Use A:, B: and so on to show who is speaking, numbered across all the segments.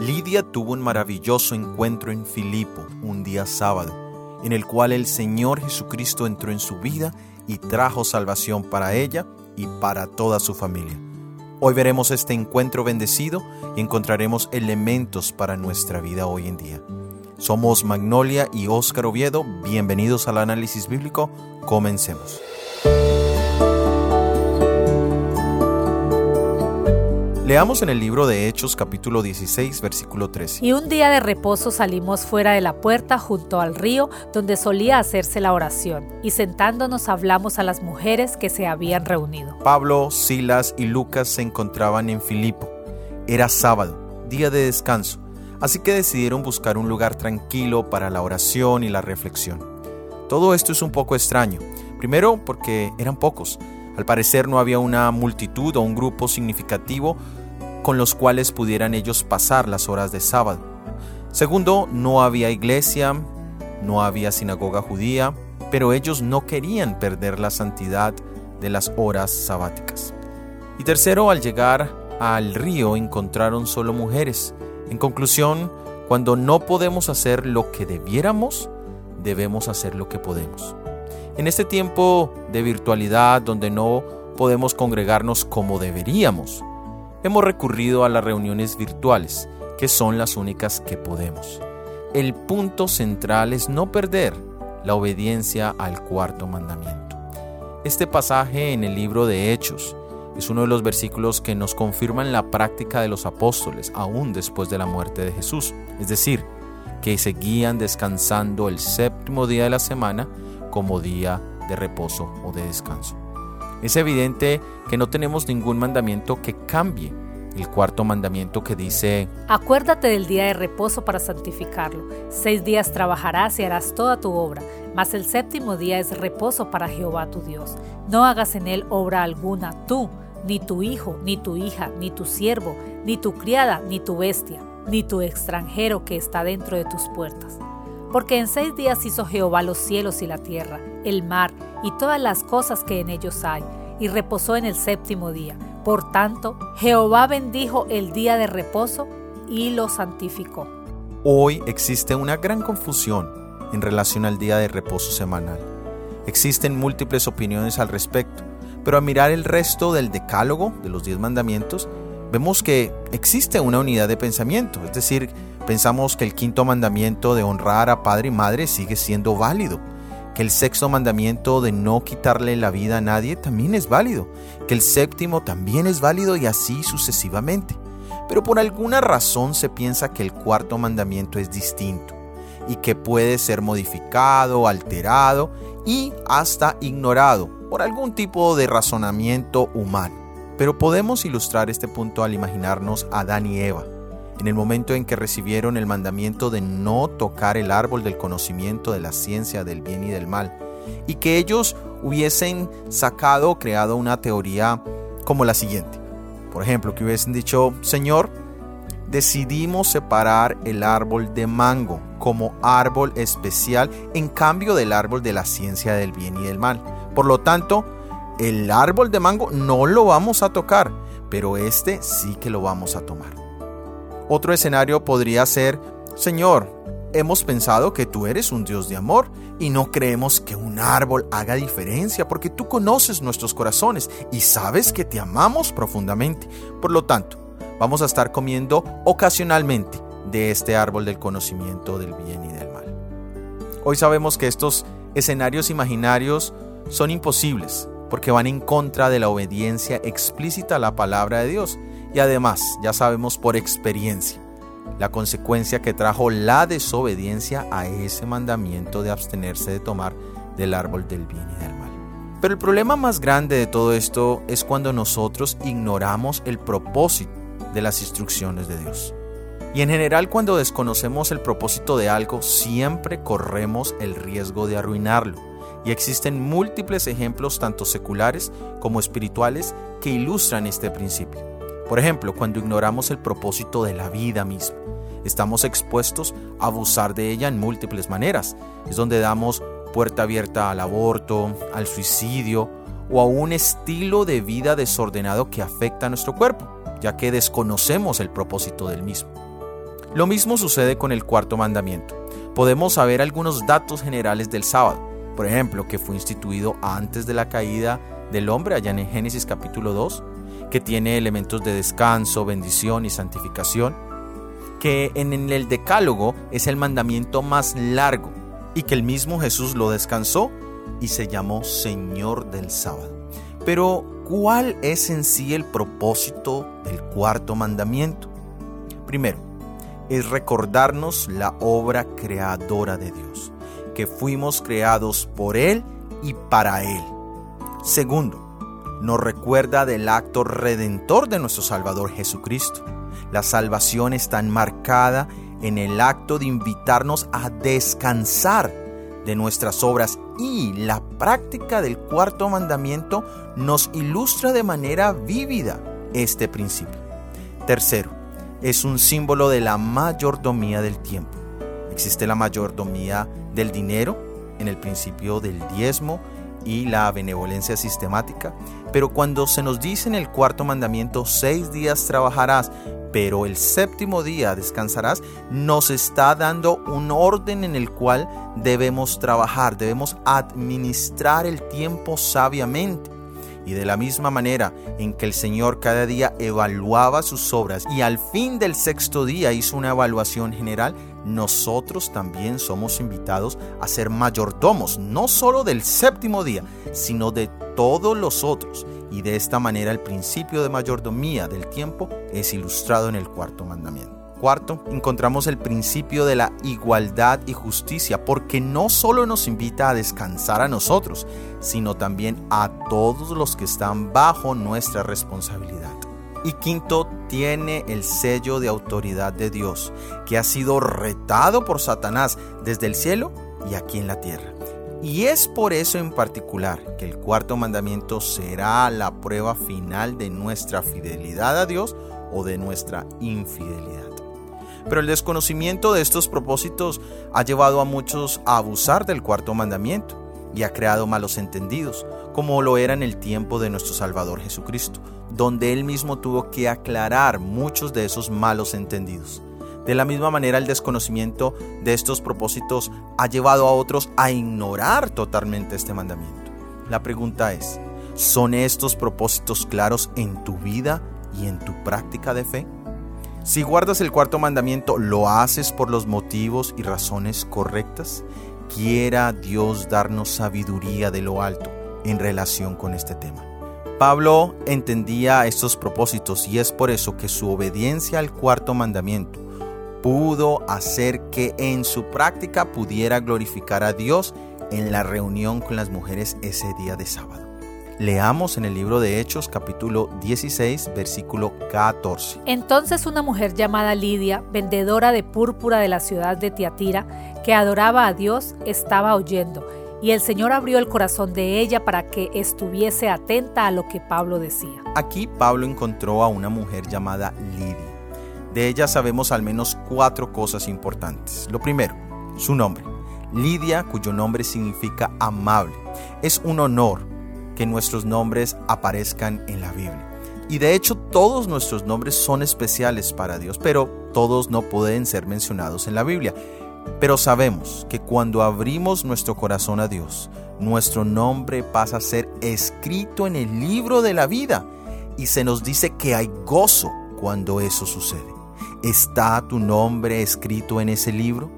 A: Lidia tuvo un maravilloso encuentro en Filipo un día sábado, en el cual el Señor Jesucristo entró en su vida y trajo salvación para ella y para toda su familia. Hoy veremos este encuentro bendecido y encontraremos elementos para nuestra vida hoy en día. Somos Magnolia y Óscar Oviedo, bienvenidos al análisis bíblico, comencemos. Leamos en el libro de Hechos capítulo 16 versículo 13.
B: Y un día de reposo salimos fuera de la puerta junto al río donde solía hacerse la oración, y sentándonos hablamos a las mujeres que se habían reunido.
A: Pablo, Silas y Lucas se encontraban en Filipo. Era sábado, día de descanso, así que decidieron buscar un lugar tranquilo para la oración y la reflexión. Todo esto es un poco extraño, primero porque eran pocos, al parecer no había una multitud o un grupo significativo con los cuales pudieran ellos pasar las horas de sábado. Segundo, no había iglesia, no había sinagoga judía, pero ellos no querían perder la santidad de las horas sabáticas. Y tercero, al llegar al río encontraron solo mujeres. En conclusión, cuando no podemos hacer lo que debiéramos, debemos hacer lo que podemos. En este tiempo de virtualidad donde no podemos congregarnos como deberíamos, hemos recurrido a las reuniones virtuales, que son las únicas que podemos. El punto central es no perder la obediencia al cuarto mandamiento. Este pasaje en el libro de Hechos es uno de los versículos que nos confirman la práctica de los apóstoles aún después de la muerte de Jesús, es decir, que seguían descansando el séptimo día de la semana como día de reposo o de descanso. Es evidente que no tenemos ningún mandamiento que cambie el cuarto mandamiento que dice,
B: Acuérdate del día de reposo para santificarlo. Seis días trabajarás y harás toda tu obra, mas el séptimo día es reposo para Jehová tu Dios. No hagas en él obra alguna, tú, ni tu hijo, ni tu hija, ni tu siervo, ni tu criada, ni tu bestia, ni tu extranjero que está dentro de tus puertas porque en seis días hizo Jehová los cielos y la tierra, el mar y todas las cosas que en ellos hay, y reposó en el séptimo día. Por tanto, Jehová bendijo el día de reposo y lo santificó.
A: Hoy existe una gran confusión en relación al día de reposo semanal. Existen múltiples opiniones al respecto, pero al mirar el resto del decálogo de los diez mandamientos, vemos que existe una unidad de pensamiento, es decir, pensamos que el quinto mandamiento de honrar a padre y madre sigue siendo válido, que el sexto mandamiento de no quitarle la vida a nadie también es válido, que el séptimo también es válido y así sucesivamente. Pero por alguna razón se piensa que el cuarto mandamiento es distinto y que puede ser modificado, alterado y hasta ignorado por algún tipo de razonamiento humano. Pero podemos ilustrar este punto al imaginarnos a Adán y Eva, en el momento en que recibieron el mandamiento de no tocar el árbol del conocimiento de la ciencia del bien y del mal, y que ellos hubiesen sacado o creado una teoría como la siguiente. Por ejemplo, que hubiesen dicho, Señor, decidimos separar el árbol de mango como árbol especial en cambio del árbol de la ciencia del bien y del mal. Por lo tanto, el árbol de mango no lo vamos a tocar, pero este sí que lo vamos a tomar. Otro escenario podría ser, Señor, hemos pensado que tú eres un Dios de amor y no creemos que un árbol haga diferencia porque tú conoces nuestros corazones y sabes que te amamos profundamente. Por lo tanto, vamos a estar comiendo ocasionalmente de este árbol del conocimiento del bien y del mal. Hoy sabemos que estos escenarios imaginarios son imposibles porque van en contra de la obediencia explícita a la palabra de Dios. Y además, ya sabemos por experiencia, la consecuencia que trajo la desobediencia a ese mandamiento de abstenerse de tomar del árbol del bien y del mal. Pero el problema más grande de todo esto es cuando nosotros ignoramos el propósito de las instrucciones de Dios. Y en general cuando desconocemos el propósito de algo, siempre corremos el riesgo de arruinarlo y existen múltiples ejemplos tanto seculares como espirituales que ilustran este principio. Por ejemplo, cuando ignoramos el propósito de la vida misma, estamos expuestos a abusar de ella en múltiples maneras. Es donde damos puerta abierta al aborto, al suicidio o a un estilo de vida desordenado que afecta a nuestro cuerpo, ya que desconocemos el propósito del mismo. Lo mismo sucede con el cuarto mandamiento. Podemos saber algunos datos generales del sábado, por ejemplo, que fue instituido antes de la caída del hombre allá en Génesis capítulo 2, que tiene elementos de descanso, bendición y santificación, que en el decálogo es el mandamiento más largo y que el mismo Jesús lo descansó y se llamó Señor del sábado. Pero, ¿cuál es en sí el propósito del cuarto mandamiento? Primero, es recordarnos la obra creadora de Dios, que fuimos creados por Él y para Él. Segundo, nos recuerda del acto redentor de nuestro Salvador Jesucristo. La salvación está enmarcada en el acto de invitarnos a descansar de nuestras obras y la práctica del cuarto mandamiento nos ilustra de manera vívida este principio. Tercero, es un símbolo de la mayordomía del tiempo. Existe la mayordomía del dinero en el principio del diezmo y la benevolencia sistemática, pero cuando se nos dice en el cuarto mandamiento, seis días trabajarás, pero el séptimo día descansarás, nos está dando un orden en el cual debemos trabajar, debemos administrar el tiempo sabiamente. Y de la misma manera en que el Señor cada día evaluaba sus obras y al fin del sexto día hizo una evaluación general, nosotros también somos invitados a ser mayordomos, no solo del séptimo día, sino de todos los otros. Y de esta manera el principio de mayordomía del tiempo es ilustrado en el cuarto mandamiento. Cuarto, encontramos el principio de la igualdad y justicia, porque no solo nos invita a descansar a nosotros, sino también a todos los que están bajo nuestra responsabilidad. Y quinto, tiene el sello de autoridad de Dios, que ha sido retado por Satanás desde el cielo y aquí en la tierra. Y es por eso en particular que el cuarto mandamiento será la prueba final de nuestra fidelidad a Dios o de nuestra infidelidad. Pero el desconocimiento de estos propósitos ha llevado a muchos a abusar del cuarto mandamiento y ha creado malos entendidos, como lo era en el tiempo de nuestro Salvador Jesucristo, donde él mismo tuvo que aclarar muchos de esos malos entendidos. De la misma manera, el desconocimiento de estos propósitos ha llevado a otros a ignorar totalmente este mandamiento. La pregunta es, ¿son estos propósitos claros en tu vida y en tu práctica de fe? Si guardas el cuarto mandamiento, ¿lo haces por los motivos y razones correctas? Quiera Dios darnos sabiduría de lo alto en relación con este tema. Pablo entendía estos propósitos y es por eso que su obediencia al cuarto mandamiento pudo hacer que en su práctica pudiera glorificar a Dios en la reunión con las mujeres ese día de sábado. Leamos en el libro de Hechos capítulo 16 versículo 14.
B: Entonces una mujer llamada Lidia, vendedora de púrpura de la ciudad de Tiatira, que adoraba a Dios, estaba oyendo, y el Señor abrió el corazón de ella para que estuviese atenta a lo que Pablo decía.
A: Aquí Pablo encontró a una mujer llamada Lidia. De ella sabemos al menos cuatro cosas importantes. Lo primero, su nombre. Lidia, cuyo nombre significa amable. Es un honor que nuestros nombres aparezcan en la Biblia. Y de hecho todos nuestros nombres son especiales para Dios, pero todos no pueden ser mencionados en la Biblia. Pero sabemos que cuando abrimos nuestro corazón a Dios, nuestro nombre pasa a ser escrito en el libro de la vida y se nos dice que hay gozo cuando eso sucede. ¿Está tu nombre escrito en ese libro?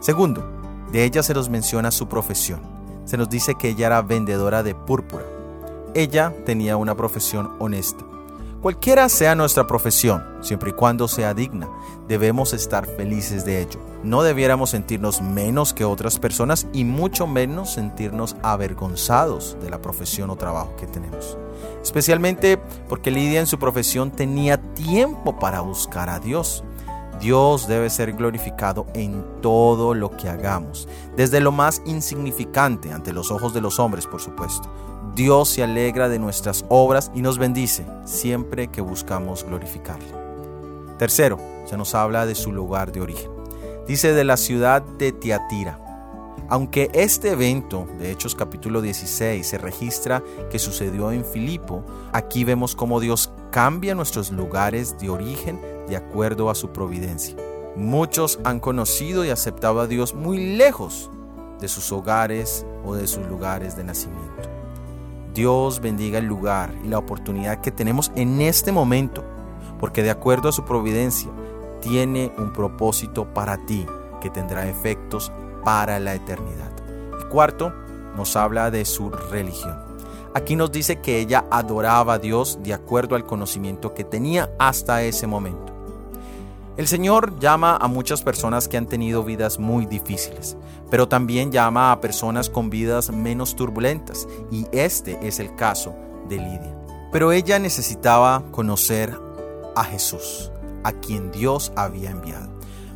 A: Segundo, de ella se nos menciona su profesión se nos dice que ella era vendedora de púrpura. Ella tenía una profesión honesta. Cualquiera sea nuestra profesión, siempre y cuando sea digna, debemos estar felices de ello. No debiéramos sentirnos menos que otras personas y mucho menos sentirnos avergonzados de la profesión o trabajo que tenemos. Especialmente porque Lidia en su profesión tenía tiempo para buscar a Dios. Dios debe ser glorificado en todo lo que hagamos, desde lo más insignificante ante los ojos de los hombres, por supuesto. Dios se alegra de nuestras obras y nos bendice siempre que buscamos glorificarle. Tercero, se nos habla de su lugar de origen. Dice de la ciudad de Tiatira. Aunque este evento de Hechos capítulo 16 se registra que sucedió en Filipo, aquí vemos cómo Dios cambia nuestros lugares de origen de acuerdo a su providencia. Muchos han conocido y aceptado a Dios muy lejos de sus hogares o de sus lugares de nacimiento. Dios bendiga el lugar y la oportunidad que tenemos en este momento, porque de acuerdo a su providencia, tiene un propósito para ti que tendrá efectos para la eternidad. Y cuarto, nos habla de su religión. Aquí nos dice que ella adoraba a Dios de acuerdo al conocimiento que tenía hasta ese momento. El Señor llama a muchas personas que han tenido vidas muy difíciles, pero también llama a personas con vidas menos turbulentas, y este es el caso de Lidia. Pero ella necesitaba conocer a Jesús, a quien Dios había enviado.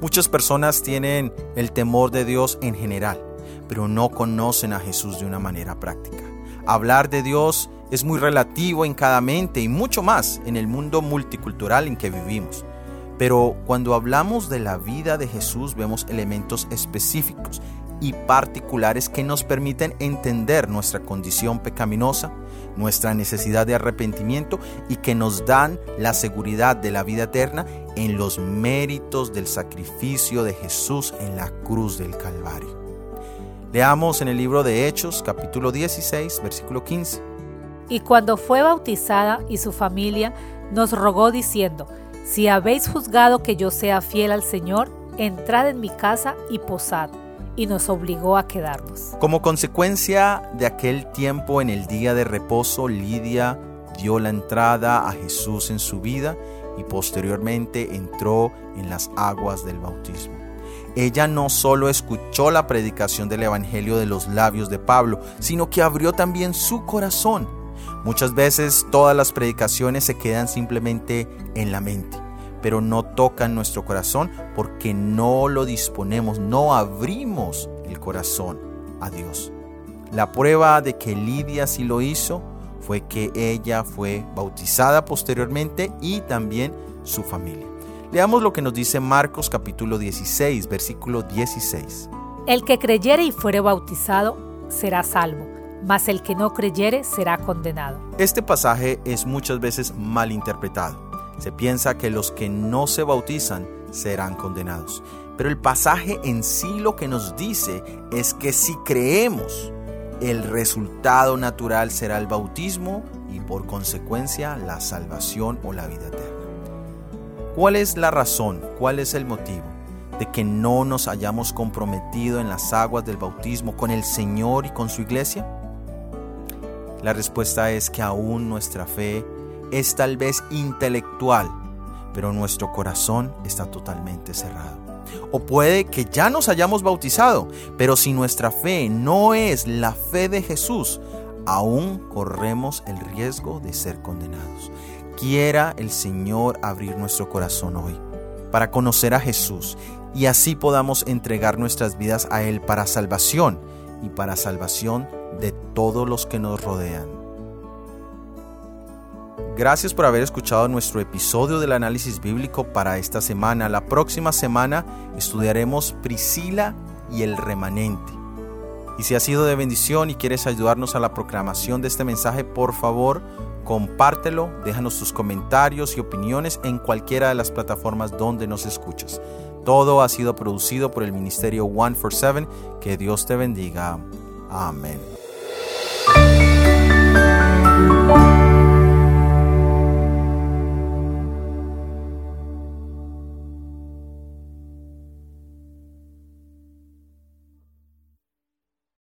A: Muchas personas tienen el temor de Dios en general, pero no conocen a Jesús de una manera práctica. Hablar de Dios es muy relativo en cada mente y mucho más en el mundo multicultural en que vivimos. Pero cuando hablamos de la vida de Jesús vemos elementos específicos y particulares que nos permiten entender nuestra condición pecaminosa, nuestra necesidad de arrepentimiento y que nos dan la seguridad de la vida eterna en los méritos del sacrificio de Jesús en la cruz del Calvario. Leamos en el libro de Hechos capítulo 16 versículo 15.
B: Y cuando fue bautizada y su familia nos rogó diciendo, si habéis juzgado que yo sea fiel al Señor, entrad en mi casa y posad y nos obligó a quedarnos.
A: Como consecuencia de aquel tiempo en el día de reposo, Lidia dio la entrada a Jesús en su vida y posteriormente entró en las aguas del bautismo. Ella no solo escuchó la predicación del Evangelio de los labios de Pablo, sino que abrió también su corazón. Muchas veces todas las predicaciones se quedan simplemente en la mente pero no tocan nuestro corazón porque no lo disponemos, no abrimos el corazón a Dios. La prueba de que Lidia sí lo hizo fue que ella fue bautizada posteriormente y también su familia. Leamos lo que nos dice Marcos capítulo 16, versículo 16.
B: El que creyere y fuere bautizado será salvo, mas el que no creyere será condenado.
A: Este pasaje es muchas veces mal interpretado. Se piensa que los que no se bautizan serán condenados. Pero el pasaje en sí lo que nos dice es que si creemos, el resultado natural será el bautismo y por consecuencia la salvación o la vida eterna. ¿Cuál es la razón? ¿Cuál es el motivo de que no nos hayamos comprometido en las aguas del bautismo con el Señor y con su iglesia? La respuesta es que aún nuestra fe es tal vez intelectual, pero nuestro corazón está totalmente cerrado. O puede que ya nos hayamos bautizado, pero si nuestra fe no es la fe de Jesús, aún corremos el riesgo de ser condenados. Quiera el Señor abrir nuestro corazón hoy para conocer a Jesús y así podamos entregar nuestras vidas a Él para salvación y para salvación de todos los que nos rodean. Gracias por haber escuchado nuestro episodio del análisis bíblico para esta semana. La próxima semana estudiaremos Priscila y el remanente. Y si ha sido de bendición y quieres ayudarnos a la proclamación de este mensaje, por favor, compártelo, déjanos tus comentarios y opiniones en cualquiera de las plataformas donde nos escuchas. Todo ha sido producido por el Ministerio One for Seven. Que Dios te bendiga. Amén.